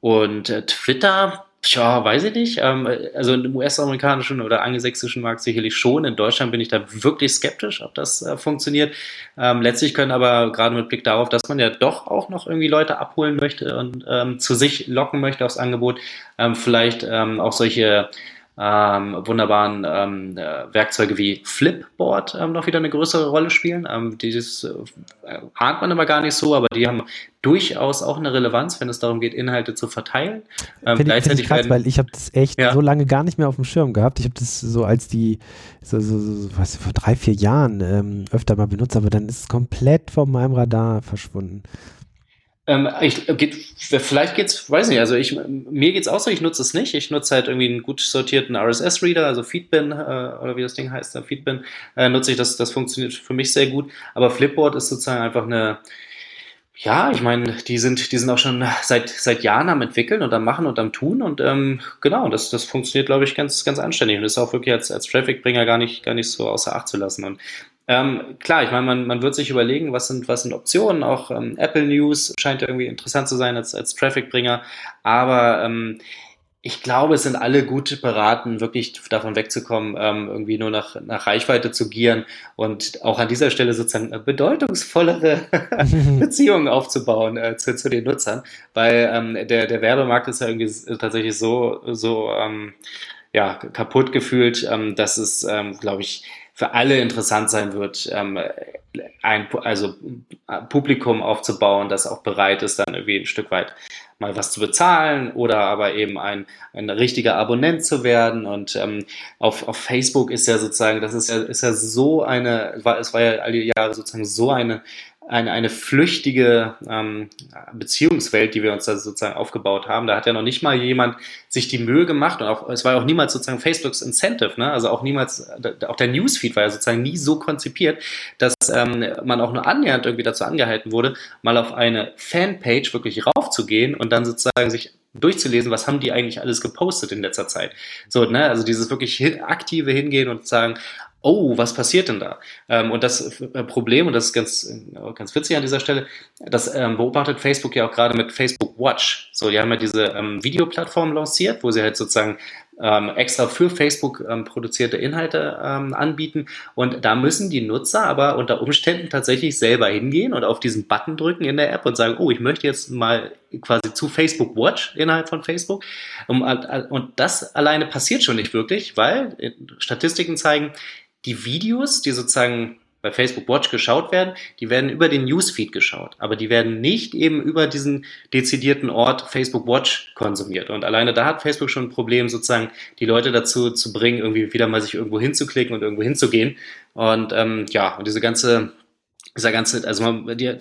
und äh, Twitter Tja, weiß ich nicht. Ähm, also im US-amerikanischen oder angelsächsischen Markt sicherlich schon. In Deutschland bin ich da wirklich skeptisch, ob das äh, funktioniert. Ähm, letztlich können aber gerade mit Blick darauf, dass man ja doch auch noch irgendwie Leute abholen möchte und ähm, zu sich locken möchte aufs Angebot, ähm, vielleicht ähm, auch solche ähm, wunderbaren ähm, äh, Werkzeuge wie Flipboard ähm, noch wieder eine größere Rolle spielen. Ähm, dieses äh, ahnt man aber gar nicht so, aber die haben durchaus auch eine Relevanz, wenn es darum geht, Inhalte zu verteilen. Ähm, Finde ich, ich krass, weil ich habe das echt ja. so lange gar nicht mehr auf dem Schirm gehabt. Ich habe das so als die, so, so, so, was vor drei, vier Jahren ähm, öfter mal benutzt, aber dann ist es komplett von meinem Radar verschwunden. Ähm, ich, geht, vielleicht geht's, weiß nicht, also ich, mir geht's auch so, ich nutze es nicht. Ich nutze halt irgendwie einen gut sortierten RSS-Reader, also Feedbin, äh, oder wie das Ding heißt, Feedbin, äh, nutze ich, das, das funktioniert für mich sehr gut. Aber Flipboard ist sozusagen einfach eine, ja, ich meine, die sind, die sind auch schon seit, seit Jahren am entwickeln und am machen und am tun und ähm, genau, das, das funktioniert, glaube ich, ganz, ganz anständig und ist auch wirklich als, als Traffic-Bringer gar nicht, gar nicht so außer Acht zu lassen. Und ähm, klar, ich meine, man, man wird sich überlegen, was sind, was sind Optionen. Auch ähm, Apple News scheint irgendwie interessant zu sein als, als Traffic-Bringer. Aber ähm, ich glaube, es sind alle gut beraten, wirklich davon wegzukommen, ähm, irgendwie nur nach, nach Reichweite zu gieren und auch an dieser Stelle sozusagen bedeutungsvollere Beziehungen aufzubauen äh, zu, zu den Nutzern, weil ähm, der, der Werbemarkt ist ja irgendwie tatsächlich so, so ähm, ja, kaputt gefühlt, ähm, dass es, ähm, glaube ich, für alle interessant sein wird, ähm, ein also Publikum aufzubauen, das auch bereit ist, dann irgendwie ein Stück weit mal was zu bezahlen oder aber eben ein, ein richtiger Abonnent zu werden. Und ähm, auf, auf Facebook ist ja sozusagen, das ist ja, ist ja so eine, war, es war ja alle Jahre sozusagen so eine eine, eine flüchtige ähm, Beziehungswelt, die wir uns da sozusagen aufgebaut haben. Da hat ja noch nicht mal jemand sich die Mühe gemacht und auch, es war ja auch niemals sozusagen Facebooks Incentive, ne? also auch niemals, auch der Newsfeed war ja sozusagen nie so konzipiert, dass ähm, man auch nur annähernd irgendwie dazu angehalten wurde, mal auf eine Fanpage wirklich raufzugehen und dann sozusagen sich durchzulesen, was haben die eigentlich alles gepostet in letzter Zeit. So, ne, also dieses wirklich aktive Hingehen und sagen, oh, was passiert denn da? Ähm, und das äh, Problem, und das ist ganz, äh, ganz witzig an dieser Stelle, das ähm, beobachtet Facebook ja auch gerade mit Facebook Watch. So, die haben ja diese ähm, Videoplattform lanciert, wo sie halt sozusagen ähm, extra für Facebook ähm, produzierte Inhalte ähm, anbieten. Und da müssen die Nutzer aber unter Umständen tatsächlich selber hingehen und auf diesen Button drücken in der App und sagen, oh, ich möchte jetzt mal quasi zu Facebook Watch innerhalb von Facebook. Und, und das alleine passiert schon nicht wirklich, weil äh, Statistiken zeigen, die Videos, die sozusagen bei Facebook Watch geschaut werden, die werden über den Newsfeed geschaut, aber die werden nicht eben über diesen dezidierten Ort Facebook Watch konsumiert. Und alleine da hat Facebook schon ein Problem, sozusagen die Leute dazu zu bringen, irgendwie wieder mal sich irgendwo hinzuklicken und irgendwo hinzugehen. Und ähm, ja, und diese ganze dieser ganze, also man, die,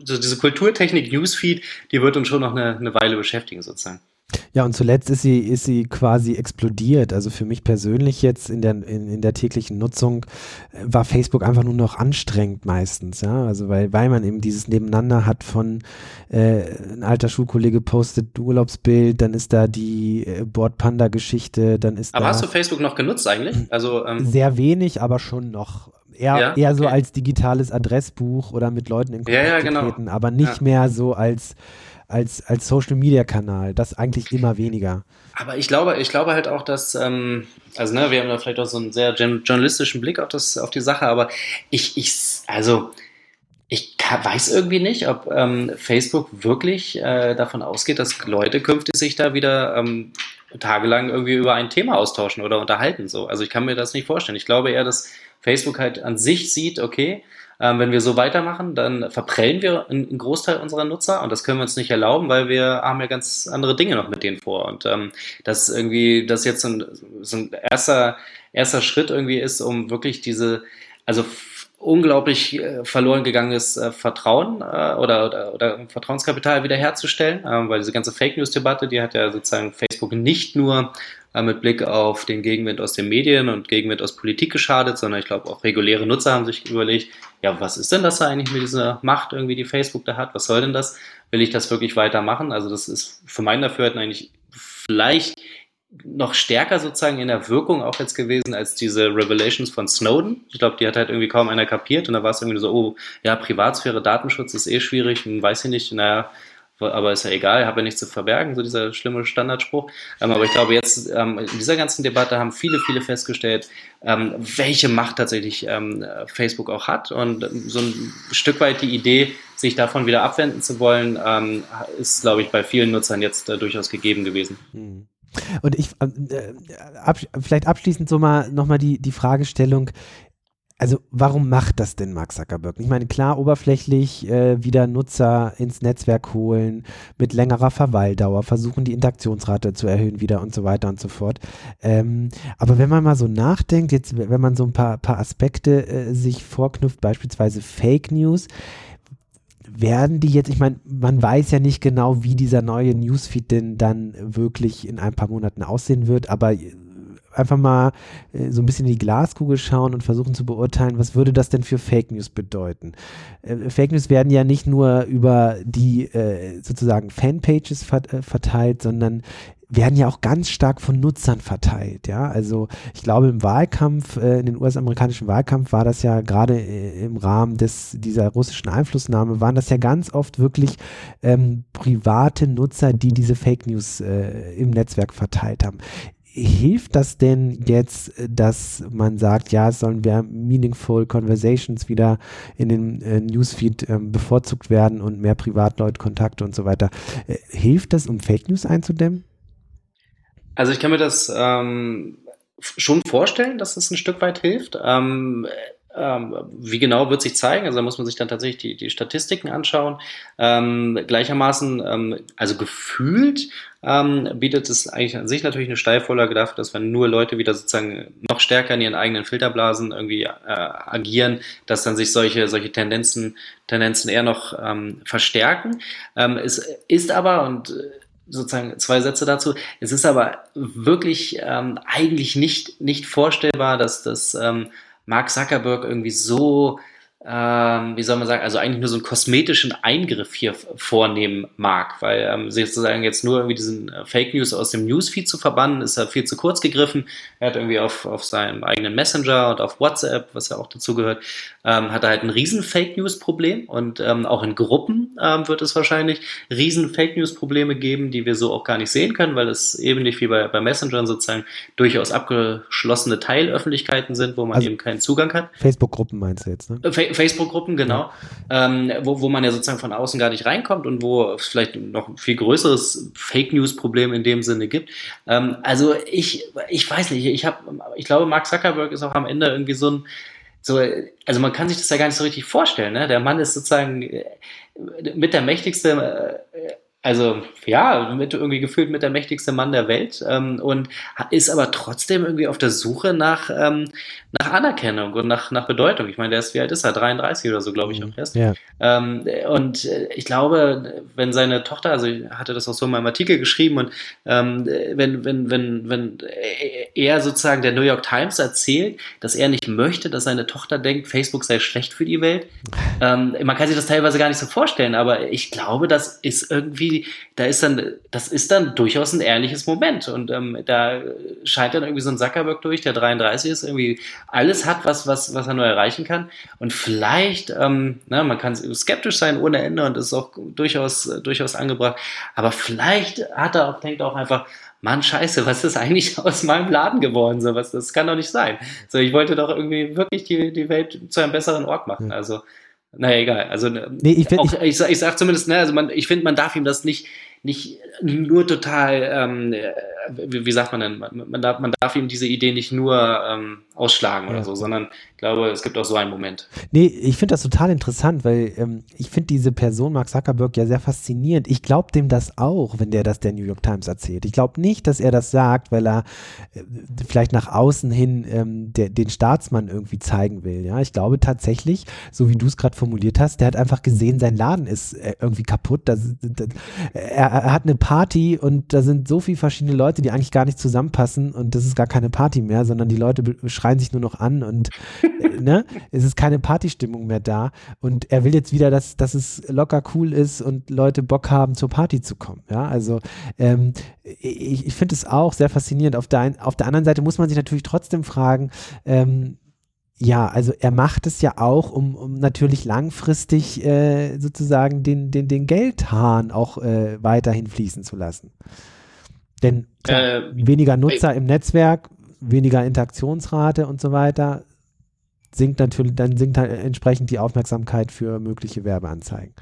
diese Kulturtechnik Newsfeed, die wird uns schon noch eine, eine Weile beschäftigen sozusagen. Ja, und zuletzt ist sie, ist sie quasi explodiert. Also für mich persönlich jetzt in der, in, in der täglichen Nutzung äh, war Facebook einfach nur noch anstrengend meistens. Ja? Also weil, weil man eben dieses Nebeneinander hat von äh, ein alter Schulkollege postet Urlaubsbild, dann ist da die äh, Bordpanda-Geschichte, dann ist Aber hast du Facebook noch genutzt eigentlich? Also ähm, Sehr wenig, aber schon noch. Eher, ja? eher so okay. als digitales Adressbuch oder mit Leuten in Kontakt ja, ja, genau. treten, aber nicht mehr so als als, als Social Media Kanal. Das eigentlich immer weniger. Aber ich glaube, ich glaube halt auch, dass, ähm, also ne, wir haben da vielleicht auch so einen sehr journalistischen Blick auf, das, auf die Sache, aber ich, ich, also ich weiß irgendwie nicht, ob ähm, Facebook wirklich äh, davon ausgeht, dass Leute künftig sich da wieder ähm, tagelang irgendwie über ein Thema austauschen oder unterhalten. So. Also ich kann mir das nicht vorstellen. Ich glaube eher, dass Facebook halt an sich sieht, okay, ähm, wenn wir so weitermachen, dann verprellen wir einen Großteil unserer Nutzer und das können wir uns nicht erlauben, weil wir haben ja ganz andere Dinge noch mit denen vor. Und ähm, das irgendwie, das jetzt so ein, so ein erster, erster Schritt irgendwie ist, um wirklich diese, also unglaublich äh, verloren gegangenes äh, Vertrauen äh, oder, oder, oder Vertrauenskapital wiederherzustellen, äh, weil diese ganze Fake News-Debatte, die hat ja sozusagen Facebook nicht nur äh, mit Blick auf den Gegenwind aus den Medien und Gegenwind aus Politik geschadet, sondern ich glaube auch reguläre Nutzer haben sich überlegt, ja, was ist denn das eigentlich mit dieser Macht irgendwie, die Facebook da hat? Was soll denn das? Will ich das wirklich weitermachen? Also das ist für mein Dafürhalten eigentlich vielleicht noch stärker sozusagen in der Wirkung auch jetzt gewesen als diese Revelations von Snowden. Ich glaube, die hat halt irgendwie kaum einer kapiert und da war es irgendwie so, oh, ja, Privatsphäre, Datenschutz ist eh schwierig und weiß ich nicht, naja, aber ist ja egal, habe ja nichts zu verbergen, so dieser schlimme Standardspruch. Ähm, aber ich glaube, jetzt ähm, in dieser ganzen Debatte haben viele, viele festgestellt, ähm, welche Macht tatsächlich ähm, Facebook auch hat. Und so ein Stück weit die Idee, sich davon wieder abwenden zu wollen, ähm, ist, glaube ich, bei vielen Nutzern jetzt äh, durchaus gegeben gewesen. Hm. Und ich, äh, ab, vielleicht abschließend so mal nochmal die, die Fragestellung, also warum macht das denn Mark Zuckerberg? Ich meine, klar, oberflächlich äh, wieder Nutzer ins Netzwerk holen, mit längerer Verweildauer, versuchen die Interaktionsrate zu erhöhen wieder und so weiter und so fort. Ähm, aber wenn man mal so nachdenkt, jetzt, wenn man so ein paar, paar Aspekte äh, sich vorknüpft, beispielsweise Fake News, werden die jetzt, ich meine, man weiß ja nicht genau, wie dieser neue Newsfeed denn dann wirklich in ein paar Monaten aussehen wird, aber einfach mal äh, so ein bisschen in die Glaskugel schauen und versuchen zu beurteilen, was würde das denn für Fake News bedeuten. Äh, Fake News werden ja nicht nur über die äh, sozusagen Fanpages äh, verteilt, sondern werden ja auch ganz stark von Nutzern verteilt. Ja, also ich glaube im Wahlkampf, äh, in den US-amerikanischen Wahlkampf war das ja gerade äh, im Rahmen des dieser russischen Einflussnahme waren das ja ganz oft wirklich ähm, private Nutzer, die diese Fake News äh, im Netzwerk verteilt haben hilft das denn jetzt, dass man sagt, ja, sollen wir Meaningful Conversations wieder in den äh, Newsfeed äh, bevorzugt werden und mehr Privatleutkontakte und so weiter? Äh, hilft das, um Fake News einzudämmen? Also ich kann mir das ähm, schon vorstellen, dass es ein Stück weit hilft. Ähm, wie genau wird sich zeigen? Also da muss man sich dann tatsächlich die, die Statistiken anschauen. Ähm, gleichermaßen, ähm, also gefühlt ähm, bietet es eigentlich an sich natürlich eine Steilvorlage dafür, dass wenn nur Leute wieder sozusagen noch stärker in ihren eigenen Filterblasen irgendwie äh, agieren, dass dann sich solche, solche Tendenzen, Tendenzen eher noch ähm, verstärken. Ähm, es ist aber, und äh, sozusagen zwei Sätze dazu. Es ist aber wirklich ähm, eigentlich nicht, nicht vorstellbar, dass das ähm, Mark Zuckerberg irgendwie so ähm, wie soll man sagen, also eigentlich nur so einen kosmetischen Eingriff hier vornehmen mag, weil ähm, sozusagen jetzt nur irgendwie diesen äh, Fake News aus dem Newsfeed zu verbannen, ist halt viel zu kurz gegriffen. Er hat irgendwie auf, auf seinem eigenen Messenger und auf WhatsApp, was ja auch dazu gehört, ähm, hat er halt ein riesen Fake News Problem und ähm, auch in Gruppen ähm, wird es wahrscheinlich riesen Fake News Probleme geben, die wir so auch gar nicht sehen können, weil es eben nicht wie bei, bei Messengern sozusagen durchaus abgeschlossene Teilöffentlichkeiten sind, wo man also eben keinen Zugang hat. Facebook-Gruppen meinst du jetzt, ne? Facebook-Gruppen, genau, ähm, wo, wo man ja sozusagen von außen gar nicht reinkommt und wo es vielleicht noch ein viel größeres Fake News-Problem in dem Sinne gibt. Ähm, also ich, ich weiß nicht, ich habe, ich glaube, Mark Zuckerberg ist auch am Ende irgendwie so ein, so, also man kann sich das ja gar nicht so richtig vorstellen. Ne? Der Mann ist sozusagen äh, mit der mächtigste äh, also ja, mit irgendwie gefühlt mit der mächtigste Mann der Welt ähm, und ist aber trotzdem irgendwie auf der Suche nach, ähm, nach Anerkennung und nach, nach Bedeutung. Ich meine, der ist, wie alt ist er? 33 oder so, glaube ich, auch erst. Ja. Ähm, und äh, ich glaube, wenn seine Tochter, also ich hatte das auch so in meinem Artikel geschrieben und ähm, wenn, wenn, wenn, wenn er sozusagen der New York Times erzählt, dass er nicht möchte, dass seine Tochter denkt, Facebook sei schlecht für die Welt, ähm, man kann sich das teilweise gar nicht so vorstellen, aber ich glaube, das ist irgendwie da ist dann, das ist dann durchaus ein ehrliches Moment. Und ähm, da scheint dann irgendwie so ein Zuckerberg durch, der 33 ist, irgendwie alles hat, was, was, was er nur erreichen kann. Und vielleicht, ähm, na, man kann skeptisch sein ohne Ende und ist auch durchaus, durchaus angebracht. Aber vielleicht hat er auch, denkt auch einfach, Mann, scheiße, was ist eigentlich aus meinem Laden geworden? So, was, das kann doch nicht sein. So, ich wollte doch irgendwie wirklich die, die Welt zu einem besseren Ort machen. Also, naja, egal. Also ne, nee, ich, find, auch, ich, ich, ich sag zumindest, ne, also man, ich finde, man darf ihm das nicht, nicht nur total, ähm, wie, wie, sagt man denn, man, man, darf, man darf ihm diese Idee nicht nur ähm, ausschlagen oder ja. so, sondern ich glaube, es gibt auch so einen Moment. Nee, ich finde das total interessant, weil ähm, ich finde diese Person, Mark Zuckerberg, ja sehr faszinierend. Ich glaube dem das auch, wenn der das der New York Times erzählt. Ich glaube nicht, dass er das sagt, weil er äh, vielleicht nach außen hin ähm, der, den Staatsmann irgendwie zeigen will. Ja, ich glaube tatsächlich, so wie du es gerade formuliert hast, der hat einfach gesehen, sein Laden ist äh, irgendwie kaputt. Das, das, er, er hat eine Party und da sind so viele verschiedene Leute, die eigentlich gar nicht zusammenpassen und das ist gar keine Party mehr, sondern die Leute schreien sich nur noch an und ne, es ist keine Partystimmung mehr da und er will jetzt wieder, dass, dass es locker cool ist und Leute Bock haben, zur Party zu kommen. Ja, also ähm, ich, ich finde es auch sehr faszinierend. Auf der, ein, auf der anderen Seite muss man sich natürlich trotzdem fragen, ähm, ja, also er macht es ja auch, um, um natürlich langfristig äh, sozusagen den, den, den Geldhahn auch äh, weiterhin fließen zu lassen. Denn klar, äh, weniger Nutzer im Netzwerk, weniger Interaktionsrate und so weiter, sinkt natürlich, dann sinkt halt entsprechend die Aufmerksamkeit für mögliche Werbeanzeigen.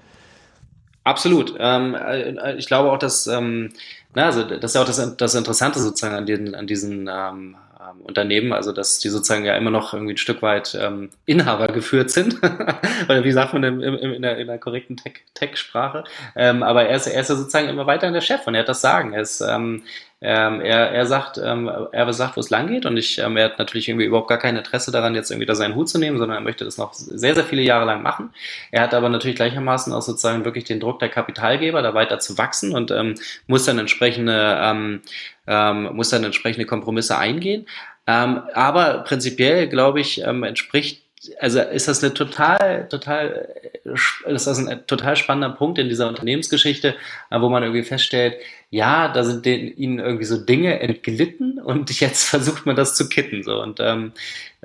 Absolut. Ähm, äh, ich glaube auch, dass, ähm, na, also das ist ja auch das, das Interessante sozusagen an, den, an diesen ähm, ähm, Unternehmen, also dass die sozusagen ja immer noch irgendwie ein Stück weit ähm, Inhaber geführt sind, oder wie sagt man in, in, in, der, in der korrekten Tech-Sprache, ähm, aber er ist, er ist ja sozusagen immer weiterhin der Chef und er hat das Sagen. Er ist, ähm, ähm, er, er sagt, ähm, er sagt, wo es lang geht und ich, ähm, er hat natürlich irgendwie überhaupt gar kein Interesse daran, jetzt irgendwie da seinen Hut zu nehmen, sondern er möchte das noch sehr, sehr viele Jahre lang machen. Er hat aber natürlich gleichermaßen auch sozusagen wirklich den Druck der Kapitalgeber, da weiter zu wachsen und ähm, muss dann entsprechende, ähm, ähm, muss dann entsprechende Kompromisse eingehen. Ähm, aber prinzipiell, glaube ich, ähm, entspricht also ist das eine total, total, ist das ein total spannender Punkt in dieser Unternehmensgeschichte, äh, wo man irgendwie feststellt, ja, da sind den, ihnen irgendwie so Dinge entglitten und jetzt versucht man das zu kitten. So. Und ähm,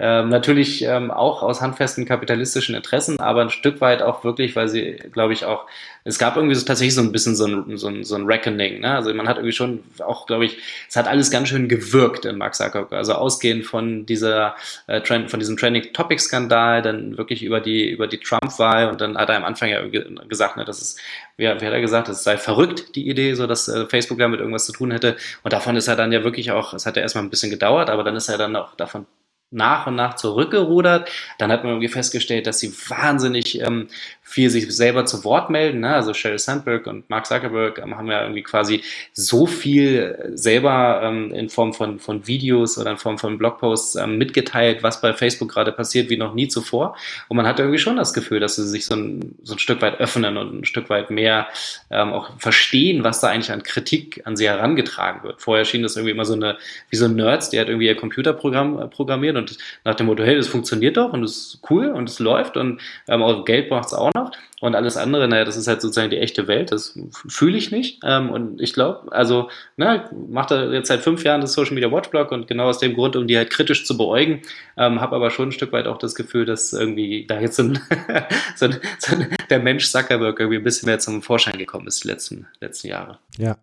ähm, natürlich ähm, auch aus handfesten kapitalistischen Interessen, aber ein Stück weit auch wirklich, weil sie, glaube ich, auch, es gab irgendwie so tatsächlich so ein bisschen so ein, so ein, so ein Reckoning. Ne? Also man hat irgendwie schon auch, glaube ich, es hat alles ganz schön gewirkt in Mark Zuckerberg. Also ausgehend von dieser äh, Trend, von diesem Trending Topic Skandal, dann wirklich über die über die Trump-Wahl und dann hat er am Anfang ja gesagt, ne, dass es wie, wie hat er gesagt, es sei verrückt, die Idee, so dass äh, Facebook damit irgendwas zu tun hätte. Und davon ist er dann ja wirklich auch, es hat ja erstmal ein bisschen gedauert, aber dann ist er dann auch davon nach und nach zurückgerudert. Dann hat man irgendwie festgestellt, dass sie wahnsinnig ähm, viel sich selber zu Wort melden. Ne? Also Sheryl Sandberg und Mark Zuckerberg ähm, haben ja irgendwie quasi so viel selber ähm, in Form von, von Videos oder in Form von Blogposts ähm, mitgeteilt, was bei Facebook gerade passiert, wie noch nie zuvor. Und man hat irgendwie schon das Gefühl, dass sie sich so ein, so ein Stück weit öffnen und ein Stück weit mehr ähm, auch verstehen, was da eigentlich an Kritik an sie herangetragen wird. Vorher schien das irgendwie immer so eine, wie so ein Nerds, der hat irgendwie ihr Computerprogramm äh, programmiert und nach dem Motto, hey, das funktioniert doch und das ist cool und es läuft und ähm, auch Geld braucht es auch noch. Und alles andere, naja, das ist halt sozusagen die echte Welt, das fühle ich nicht. Ähm, und ich glaube, also, ne, macht er jetzt seit fünf Jahren das Social Media Watchblog und genau aus dem Grund, um die halt kritisch zu beäugen, ähm, habe aber schon ein Stück weit auch das Gefühl, dass irgendwie da jetzt so, ein, so, ein, so ein, der Mensch Zuckerberg irgendwie ein bisschen mehr zum Vorschein gekommen ist die letzten, letzten Jahre. Ja.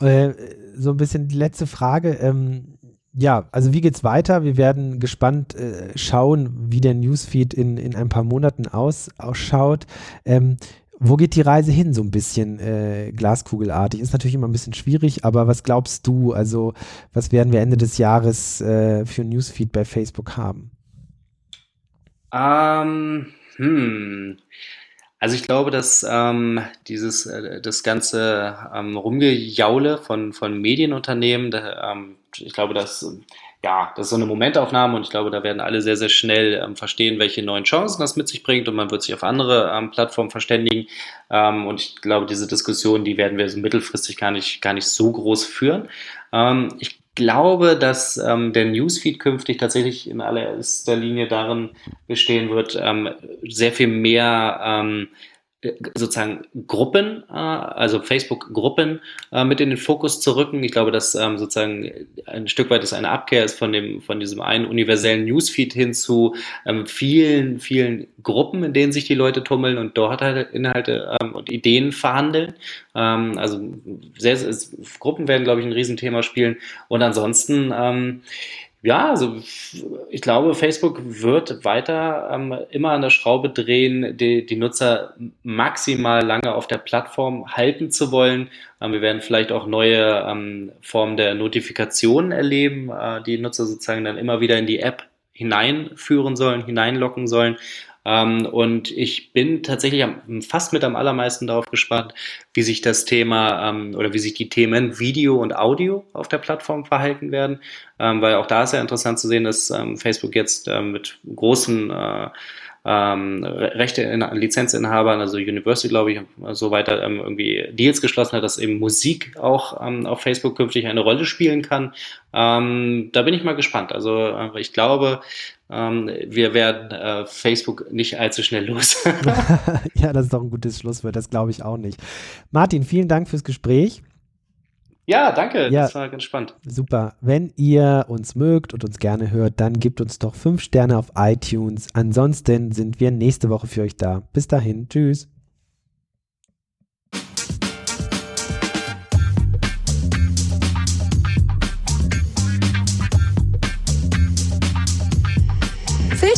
Äh, so ein bisschen die letzte Frage. Ähm ja, also wie geht's weiter? Wir werden gespannt äh, schauen, wie der Newsfeed in, in ein paar Monaten aus, ausschaut. Ähm, wo geht die Reise hin, so ein bisschen äh, glaskugelartig? Ist natürlich immer ein bisschen schwierig, aber was glaubst du? Also, was werden wir Ende des Jahres äh, für Newsfeed bei Facebook haben? Ähm, hm. Also ich glaube, dass ähm, dieses äh, das ganze ähm, Rumgejaule von, von Medienunternehmen, da, ähm, ich glaube, dass ja, das ist so eine Momentaufnahme und ich glaube, da werden alle sehr, sehr schnell ähm, verstehen, welche neuen Chancen das mit sich bringt und man wird sich auf andere ähm, Plattformen verständigen. Ähm, und ich glaube, diese Diskussion, die werden wir so mittelfristig gar nicht, gar nicht so groß führen. Ähm, ich glaube, dass ähm, der Newsfeed künftig tatsächlich in allererster Linie darin bestehen wird, ähm, sehr viel mehr ähm, sozusagen Gruppen, äh, also Facebook-Gruppen äh, mit in den Fokus zu rücken. Ich glaube, dass ähm, sozusagen ein Stück weit es eine Abkehr ist von dem von diesem einen universellen Newsfeed hin zu ähm, vielen vielen Gruppen, in denen sich die Leute tummeln und dort halt Inhalte ähm, und Ideen verhandeln. also sehr, sehr, Gruppen werden, glaube ich, ein Riesenthema spielen. Und ansonsten ja, also ich glaube, Facebook wird weiter ähm, immer an der Schraube drehen, die, die Nutzer maximal lange auf der Plattform halten zu wollen. Ähm, wir werden vielleicht auch neue ähm, Formen der Notifikationen erleben, äh, die Nutzer sozusagen dann immer wieder in die App hineinführen sollen, hineinlocken sollen. Ähm, und ich bin tatsächlich fast mit am allermeisten darauf gespannt, wie sich das Thema ähm, oder wie sich die Themen Video und Audio auf der Plattform verhalten werden, ähm, weil auch da ist ja interessant zu sehen, dass Facebook jetzt mit großen äh, ähm, Rechte in, Lizenzinhabern, also Universal, glaube ich, so weiter ähm, irgendwie Deals geschlossen hat, dass eben Musik auch ähm, auf Facebook künftig eine Rolle spielen kann. Ähm, da bin ich mal gespannt. Also äh, ich glaube, ähm, wir werden äh, Facebook nicht allzu schnell los. ja, das ist doch ein gutes Schlusswort, das glaube ich auch nicht. Martin, vielen Dank fürs Gespräch. Ja, danke. Ja, das war ganz spannend. Super. Wenn ihr uns mögt und uns gerne hört, dann gebt uns doch fünf Sterne auf iTunes. Ansonsten sind wir nächste Woche für euch da. Bis dahin. Tschüss.